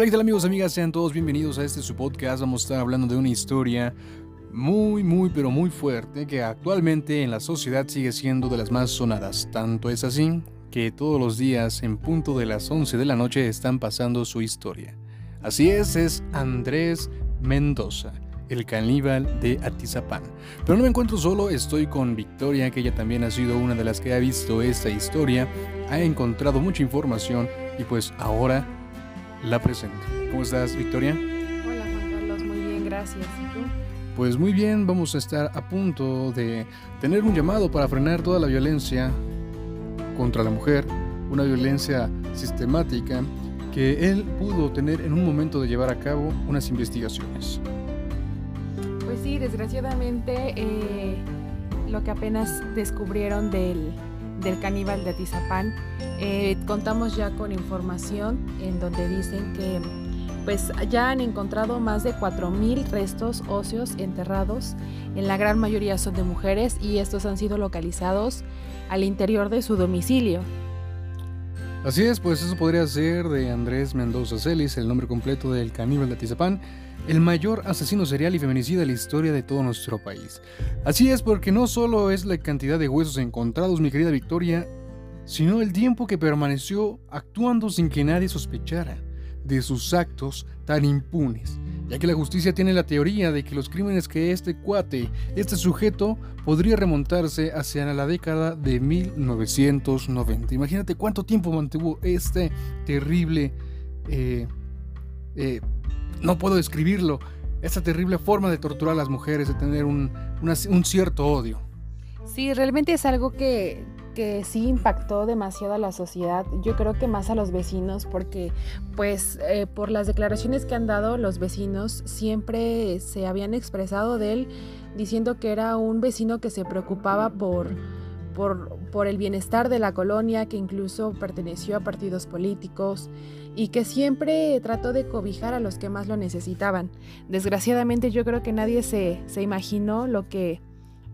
Hola, ¿qué amigos, amigas? Sean todos bienvenidos a este su podcast. Vamos a estar hablando de una historia muy, muy, pero muy fuerte que actualmente en la sociedad sigue siendo de las más sonadas. Tanto es así que todos los días en punto de las 11 de la noche están pasando su historia. Así es, es Andrés Mendoza el caníbal de Atizapán. Pero no me encuentro solo, estoy con Victoria, que ella también ha sido una de las que ha visto esta historia, ha encontrado mucha información y pues ahora la presento. ¿Cómo estás, Victoria? Hola, Juan Carlos, muy bien, gracias. ¿Y tú? Pues muy bien, vamos a estar a punto de tener un llamado para frenar toda la violencia contra la mujer, una violencia sistemática que él pudo tener en un momento de llevar a cabo unas investigaciones. Pues sí, desgraciadamente eh, lo que apenas descubrieron del, caníbal de Atizapán, eh, contamos ya con información en donde dicen que pues ya han encontrado más de 4.000 restos óseos enterrados, en la gran mayoría son de mujeres y estos han sido localizados al interior de su domicilio. Así es, pues eso podría ser de Andrés Mendoza Celis, el nombre completo del caníbal de Atizapán, el mayor asesino serial y feminicida de la historia de todo nuestro país. Así es porque no solo es la cantidad de huesos encontrados, mi querida Victoria, sino el tiempo que permaneció actuando sin que nadie sospechara de sus actos tan impunes, ya que la justicia tiene la teoría de que los crímenes que este cuate, este sujeto, podría remontarse hacia la década de 1990. Imagínate cuánto tiempo mantuvo este terrible eh, eh, no puedo describirlo, esa terrible forma de torturar a las mujeres, de tener un, cierto odio. Sí, realmente es algo que, que sí impactó demasiado a la sociedad, yo creo que más a los vecinos, porque pues eh, por las declaraciones que han dado los vecinos siempre se habían expresado de él diciendo que era un vecino que se preocupaba por, por, por el bienestar de la colonia, que incluso perteneció a partidos políticos y que siempre trató de cobijar a los que más lo necesitaban. Desgraciadamente yo creo que nadie se, imaginó lo que,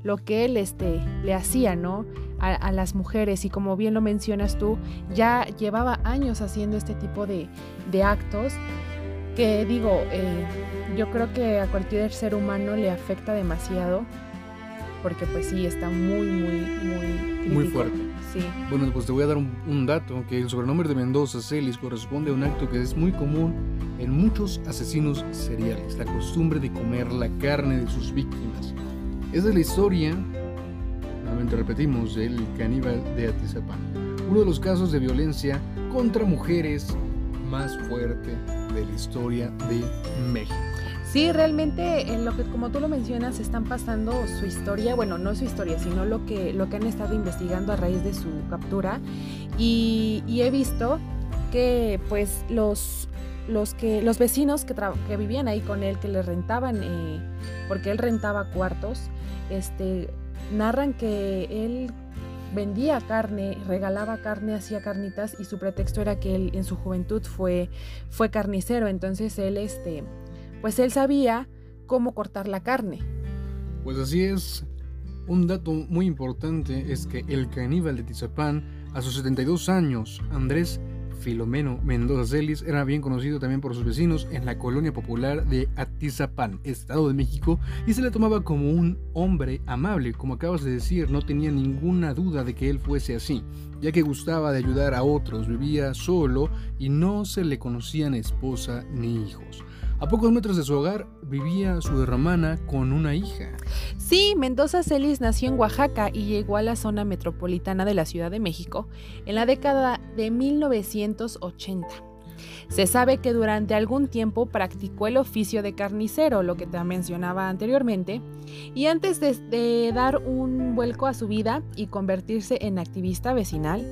lo que él este, le hacía ¿no? A, las mujeres y como bien lo mencionas tú, ya llevaba años haciendo este tipo de, actos que digo, eh, yo creo que a cualquier ser humano le afecta demasiado porque pues sí, está muy, muy, muy... Muy fuerte. Sí. Bueno, pues te voy a dar un, dato, que el sobrenombre de Mendoza Celis corresponde a un acto que es muy común en muchos asesinos seriales, la costumbre de comer la carne de sus víctimas. Esa es la historia, nuevamente repetimos, del caníbal de Atizapán. Uno de los casos de violencia contra mujeres más fuerte de la historia de México. Sí, realmente en lo que como tú lo mencionas están pasando su historia, bueno, no su historia, sino lo que lo que han estado investigando a raíz de su captura y, he visto que pues los los que los vecinos que, que vivían ahí con él que le rentaban eh, porque él rentaba cuartos este narran que él vendía carne, regalaba carne, hacía carnitas y su pretexto era que él en su juventud fue, fue carnicero, entonces él este, pues él sabía cómo cortar la carne. Pues así es. Un dato muy importante es que el caníbal de Tizapán, a sus 72 años, Andrés Filomeno Mendoza Celis, era bien conocido también por sus vecinos en la colonia popular de Atizapán, Estado de México, y se le tomaba como un hombre amable, como acabas de decir, no tenía ninguna duda de que él fuese así, ya que gustaba de ayudar a otros, vivía solo y no se le conocían esposa ni hijos. A pocos metros de su hogar vivía su hermana con una hija. Sí, Mendoza Celis nació en Oaxaca y llegó a la zona metropolitana de la Ciudad de México en la década de 1980. Se sabe que durante algún tiempo practicó el oficio de carnicero, lo que te mencionaba anteriormente, y antes de, de, dar un vuelco a su vida y convertirse en activista vecinal,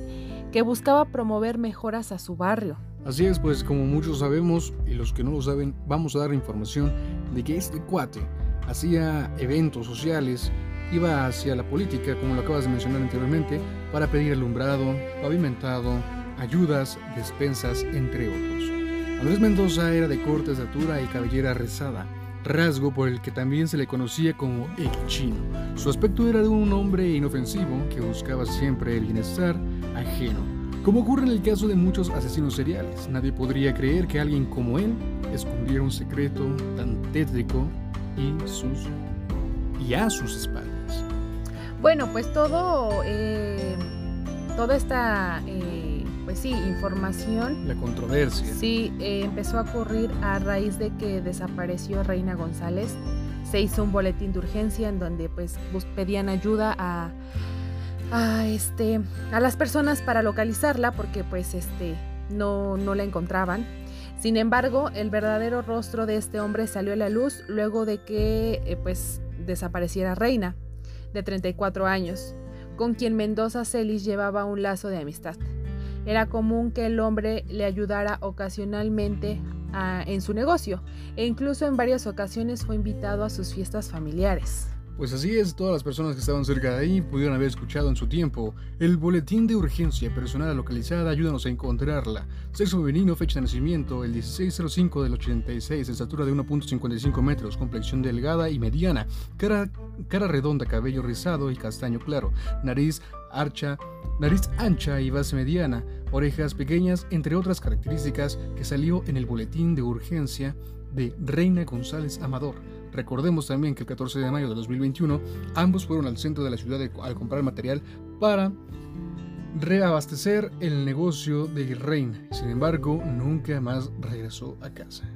que buscaba promover mejoras a su barrio. Así es, pues como muchos sabemos, y los que no lo saben, vamos a dar información de que este cuate hacía eventos sociales, iba hacia la política, como lo acabas de mencionar anteriormente, para pedir alumbrado, pavimentado, ayudas, despensas, entre otros. Andrés Mendoza era de corta estatura y cabellera rezada, rasgo por el que también se le conocía como el chino. Su aspecto era de un hombre inofensivo que buscaba siempre el bienestar ajeno Como ocurre en el caso de muchos asesinos seriales, nadie podría creer que alguien como él escondiera un secreto tan tétrico y, sus, y a sus espaldas. Bueno, pues todo, eh, toda esta, eh, pues sí, información. La controversia. Sí, eh, empezó a ocurrir a raíz de que desapareció Reina González. Se hizo un boletín de urgencia en donde pues pedían ayuda a a, este, a las personas para localizarla porque pues este, no, no la encontraban. Sin embargo, el verdadero rostro de este hombre salió a la luz luego de que eh, pues desapareciera Reina, de 34 años, con quien Mendoza Celis llevaba un lazo de amistad. Era común que el hombre le ayudara ocasionalmente en su negocio e incluso en varias ocasiones fue invitado a sus fiestas familiares. Pues así es, todas las personas que estaban cerca de ahí pudieron haber escuchado en su tiempo el boletín de urgencia personal localizada, ayúdanos a encontrarla. Sexo femenino, fecha de nacimiento, el 1605 del 86, estatura de 1.55 metros, complexión delgada y mediana, cara, cara redonda, cabello rizado y castaño claro, nariz archa, nariz ancha y base mediana, orejas pequeñas, entre otras características que salió en el boletín de urgencia de Reina González Amador. Recordemos también que el 14 de mayo de 2021 ambos fueron al centro de la ciudad al comprar material para reabastecer el negocio de Reina. Sin embargo, nunca más regresó a casa.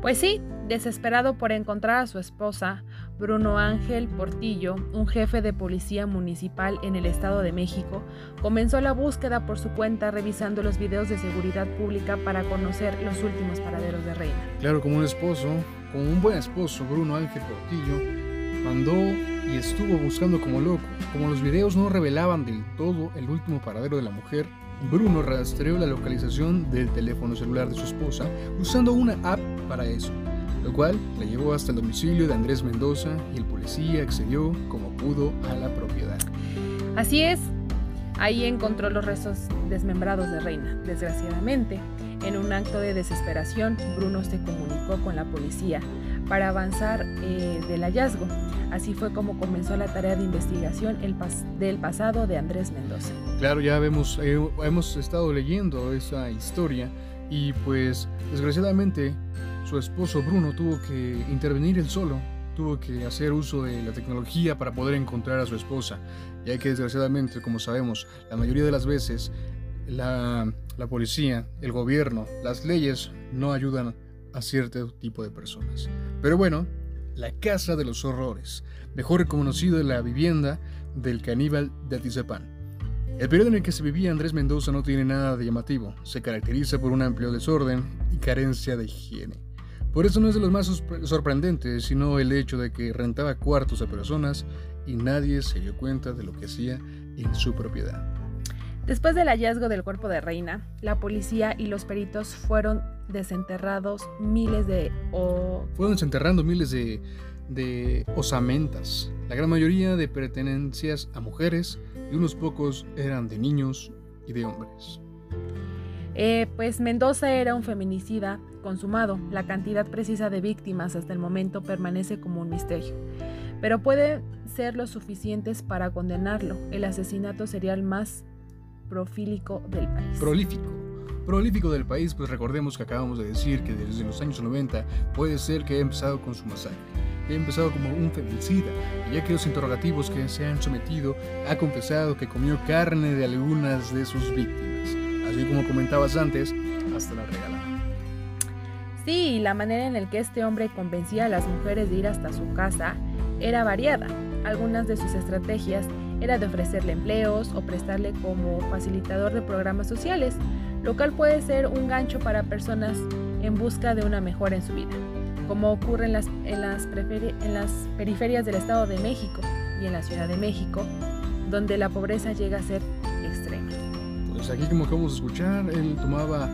Pues sí, desesperado por encontrar a su esposa, Bruno Ángel Portillo, un jefe de policía municipal en el Estado de México, comenzó la búsqueda por su cuenta revisando los videos de seguridad pública para conocer los últimos paraderos de Reina. Claro, como un esposo, como un buen esposo, Bruno Ángel Portillo mandó y estuvo buscando como loco. Como los videos no revelaban del todo el último paradero de la mujer, Bruno rastreó la localización del teléfono celular de su esposa usando una app para eso, lo cual la llevó hasta el domicilio de Andrés Mendoza y el policía accedió como pudo a la propiedad. Así es, ahí encontró los restos desmembrados de Reina. Desgraciadamente, en un acto de desesperación, Bruno se comunicó con la policía para avanzar eh, del hallazgo. Así fue como comenzó la tarea de investigación del pasado de Andrés Mendoza. Claro, ya vemos, eh, hemos estado leyendo esa historia y pues desgraciadamente su esposo Bruno tuvo que intervenir él solo, tuvo que hacer uso de la tecnología para poder encontrar a su esposa, ya que desgraciadamente, como sabemos, la mayoría de las veces la, policía, el gobierno, las leyes no ayudan a cierto tipo de personas. Pero bueno, la Casa de los Horrores, mejor conocido en la vivienda del caníbal de Atizapán. El periodo en el que se vivía Andrés Mendoza no tiene nada de llamativo, se caracteriza por un amplio desorden y carencia de higiene. Por eso no es de los más sorprendentes, sino el hecho de que rentaba cuartos a personas y nadie se dio cuenta de lo que hacía en su propiedad. Después del hallazgo del cuerpo de Reina, la policía y los peritos fueron desenterrados miles de... Fueron desenterrando miles de, de osamentas, la gran mayoría de pertenencias a mujeres y unos pocos eran de niños y de hombres. Eh, pues Mendoza era un feminicida consumado. La cantidad precisa de víctimas hasta el momento permanece como un misterio. Pero puede ser lo suficientes para condenarlo. El asesinato serial más profílico del país. Prolífico. Prolífico del país, pues recordemos que acabamos de decir que desde los años 90 puede ser que haya empezado con su masacre, que haya empezado como un feminicida, y ya que los interrogativos que se han sometido ha confesado que comió carne de algunas de sus víctimas, así como comentabas antes, hasta la regalaba. Sí, la manera en la que este hombre convencía a las mujeres de ir hasta su casa era variada. Algunas de sus estrategias era de ofrecerle empleos o prestarle como facilitador de programas sociales, lo cual puede ser un gancho para personas en busca de una mejora en su vida, como ocurre en las, en las, en las periferias del Estado de México y en la Ciudad de México, donde la pobreza llega a ser extrema. Pues aquí como acabamos de escuchar, él tomaba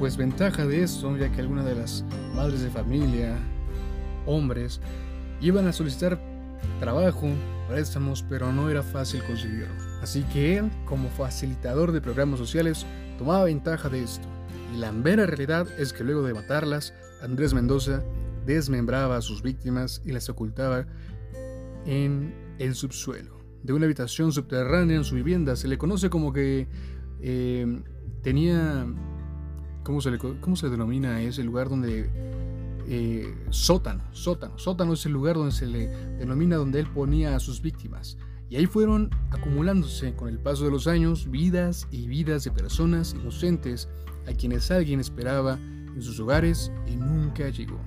pues ventaja de esto, ya que algunas de las madres de familia, hombres, iban a solicitar trabajo, préstamos, pero no era fácil conseguirlo. Así que él, como facilitador de programas sociales, tomaba ventaja de esto. Y la mera realidad es que luego de matarlas, Andrés Mendoza desmembraba a sus víctimas y las ocultaba en el subsuelo de una habitación subterránea en su vivienda. Se le conoce como que eh, tenía, ¿cómo se, le, ¿cómo se denomina ese lugar donde eh, sótano, sótano, sótano es el lugar donde se le denomina donde él ponía a sus víctimas. Y ahí fueron acumulándose con el paso de los años vidas y vidas de personas inocentes a quienes alguien esperaba en sus hogares y nunca llegó.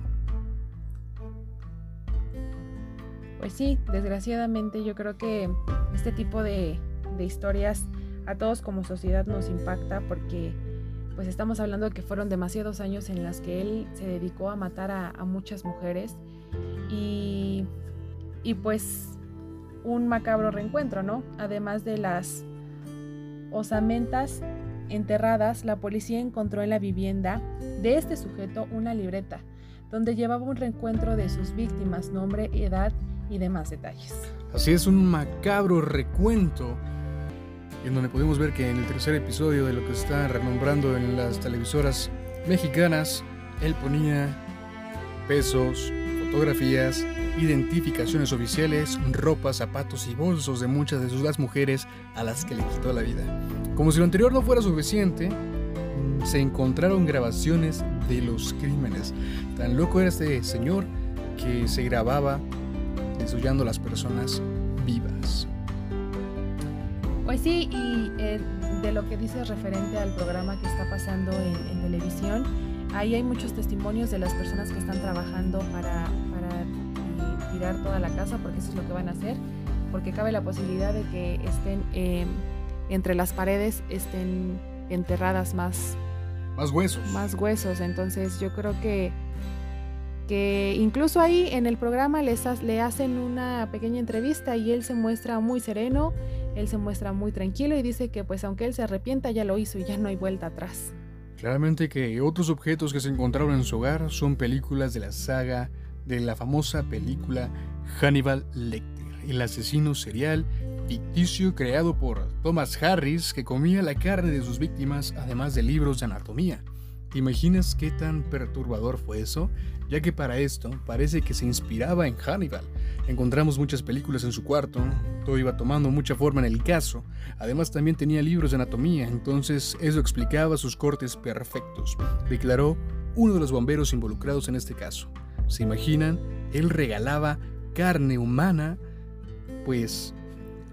Pues sí, desgraciadamente yo creo que este tipo de, de historias a todos como sociedad nos impacta porque pues estamos hablando de que fueron demasiados años en las que él se dedicó a matar a, muchas mujeres y, y, pues un macabro reencuentro, ¿no? Además de las osamentas enterradas, la policía encontró en la vivienda de este sujeto una libreta donde llevaba un reencuentro de sus víctimas, nombre, edad y demás detalles. Así es un macabro recuento en donde podemos ver que en el tercer episodio de lo que se está renombrando en las televisoras mexicanas, él ponía pesos, fotografías, identificaciones oficiales, ropa, zapatos y bolsos de muchas de sus las mujeres a las que le quitó la vida. Como si lo anterior no fuera suficiente, se encontraron grabaciones de los crímenes. Tan loco era este señor que se grababa desollando a las personas vivas. Pues sí, y eh, de lo que dices referente al programa que está pasando en, televisión, ahí hay muchos testimonios de las personas que están trabajando para, para tirar toda la casa, porque eso es lo que van a hacer, porque cabe la posibilidad de que estén em, entre las paredes, estén enterradas más... Más huesos. Más huesos, entonces yo creo que que incluso ahí en el programa les, le hacen una pequeña entrevista y él se muestra muy sereno, él se muestra muy tranquilo y dice que pues aunque él se arrepienta ya lo hizo y ya no hay vuelta atrás. Claramente que otros objetos que se encontraron en su hogar son películas de la saga de la famosa película Hannibal Lecter, el asesino serial ficticio creado por Thomas Harris que comía la carne de sus víctimas además de libros de anatomía. ¿Te imaginas qué tan perturbador fue eso? Ya que para esto parece que se inspiraba en Hannibal. Encontramos muchas películas en su cuarto, todo iba tomando mucha forma en el caso. Además también tenía libros de anatomía, entonces eso explicaba sus cortes perfectos, declaró uno de los bomberos involucrados en este caso. ¿Se imaginan? Él regalaba carne humana, pues,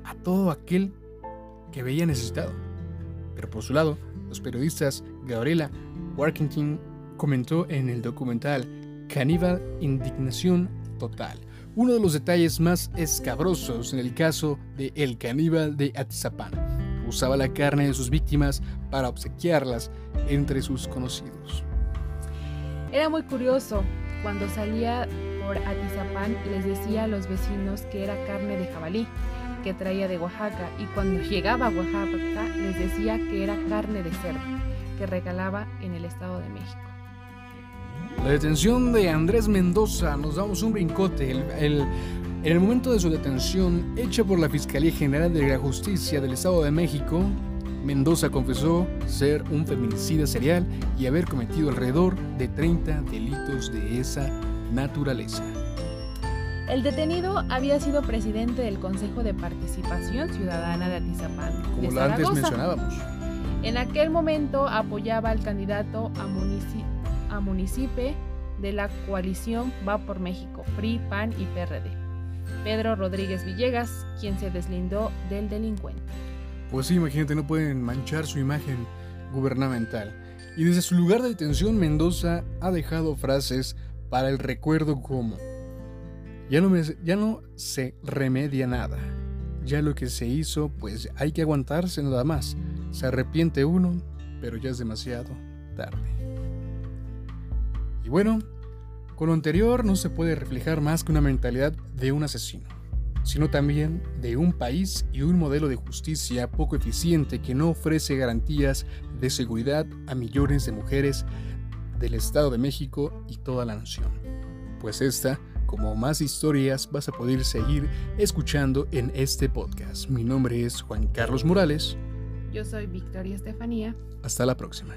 a todo aquel que veía necesitado. Pero por su lado, los periodistas Gabriela Warkington comentó en el documental Caníbal Indignación Total, uno de los detalles más escabrosos en el caso de El Caníbal de Atizapán. Usaba la carne de sus víctimas para obsequiarlas entre sus conocidos. Era muy curioso. Cuando salía por Atizapán les decía a los vecinos que era carne de jabalí que traía de Oaxaca y cuando llegaba a Oaxaca les decía que era carne de cerdo que regalaba en el Estado de México. La detención de Andrés Mendoza, nos damos un brincote. en el momento de su detención, hecha por la Fiscalía General de la Justicia del Estado de México, Mendoza confesó ser un feminicida serial y haber cometido alrededor de 30 delitos de esa naturaleza. El detenido había sido presidente del Consejo de Participación Ciudadana de Atizapán. Como la antes mencionábamos. En aquel momento apoyaba al candidato a, a municipio de la coalición Va por México, PRI, PAN y PRD, Pedro Rodríguez Villegas, quien se deslindó del delincuente. Pues sí, imagínate, no pueden manchar su imagen gubernamental. Y desde su lugar de detención, Mendoza ha dejado frases para el recuerdo como, ya no, se remedia nada, ya lo que se hizo, pues hay que aguantarse nada más. Se arrepiente uno, pero ya es demasiado tarde. Y bueno, con lo anterior no se puede reflejar más que una mentalidad de un asesino, sino también de un país y un modelo de justicia poco eficiente que no ofrece garantías de seguridad a millones de mujeres del Estado de México y toda la nación. Pues esta, como más historias, vas a poder seguir escuchando en este podcast. Mi nombre es Juan Carlos Morales. Yo soy Victoria Estefanía. Hasta la próxima.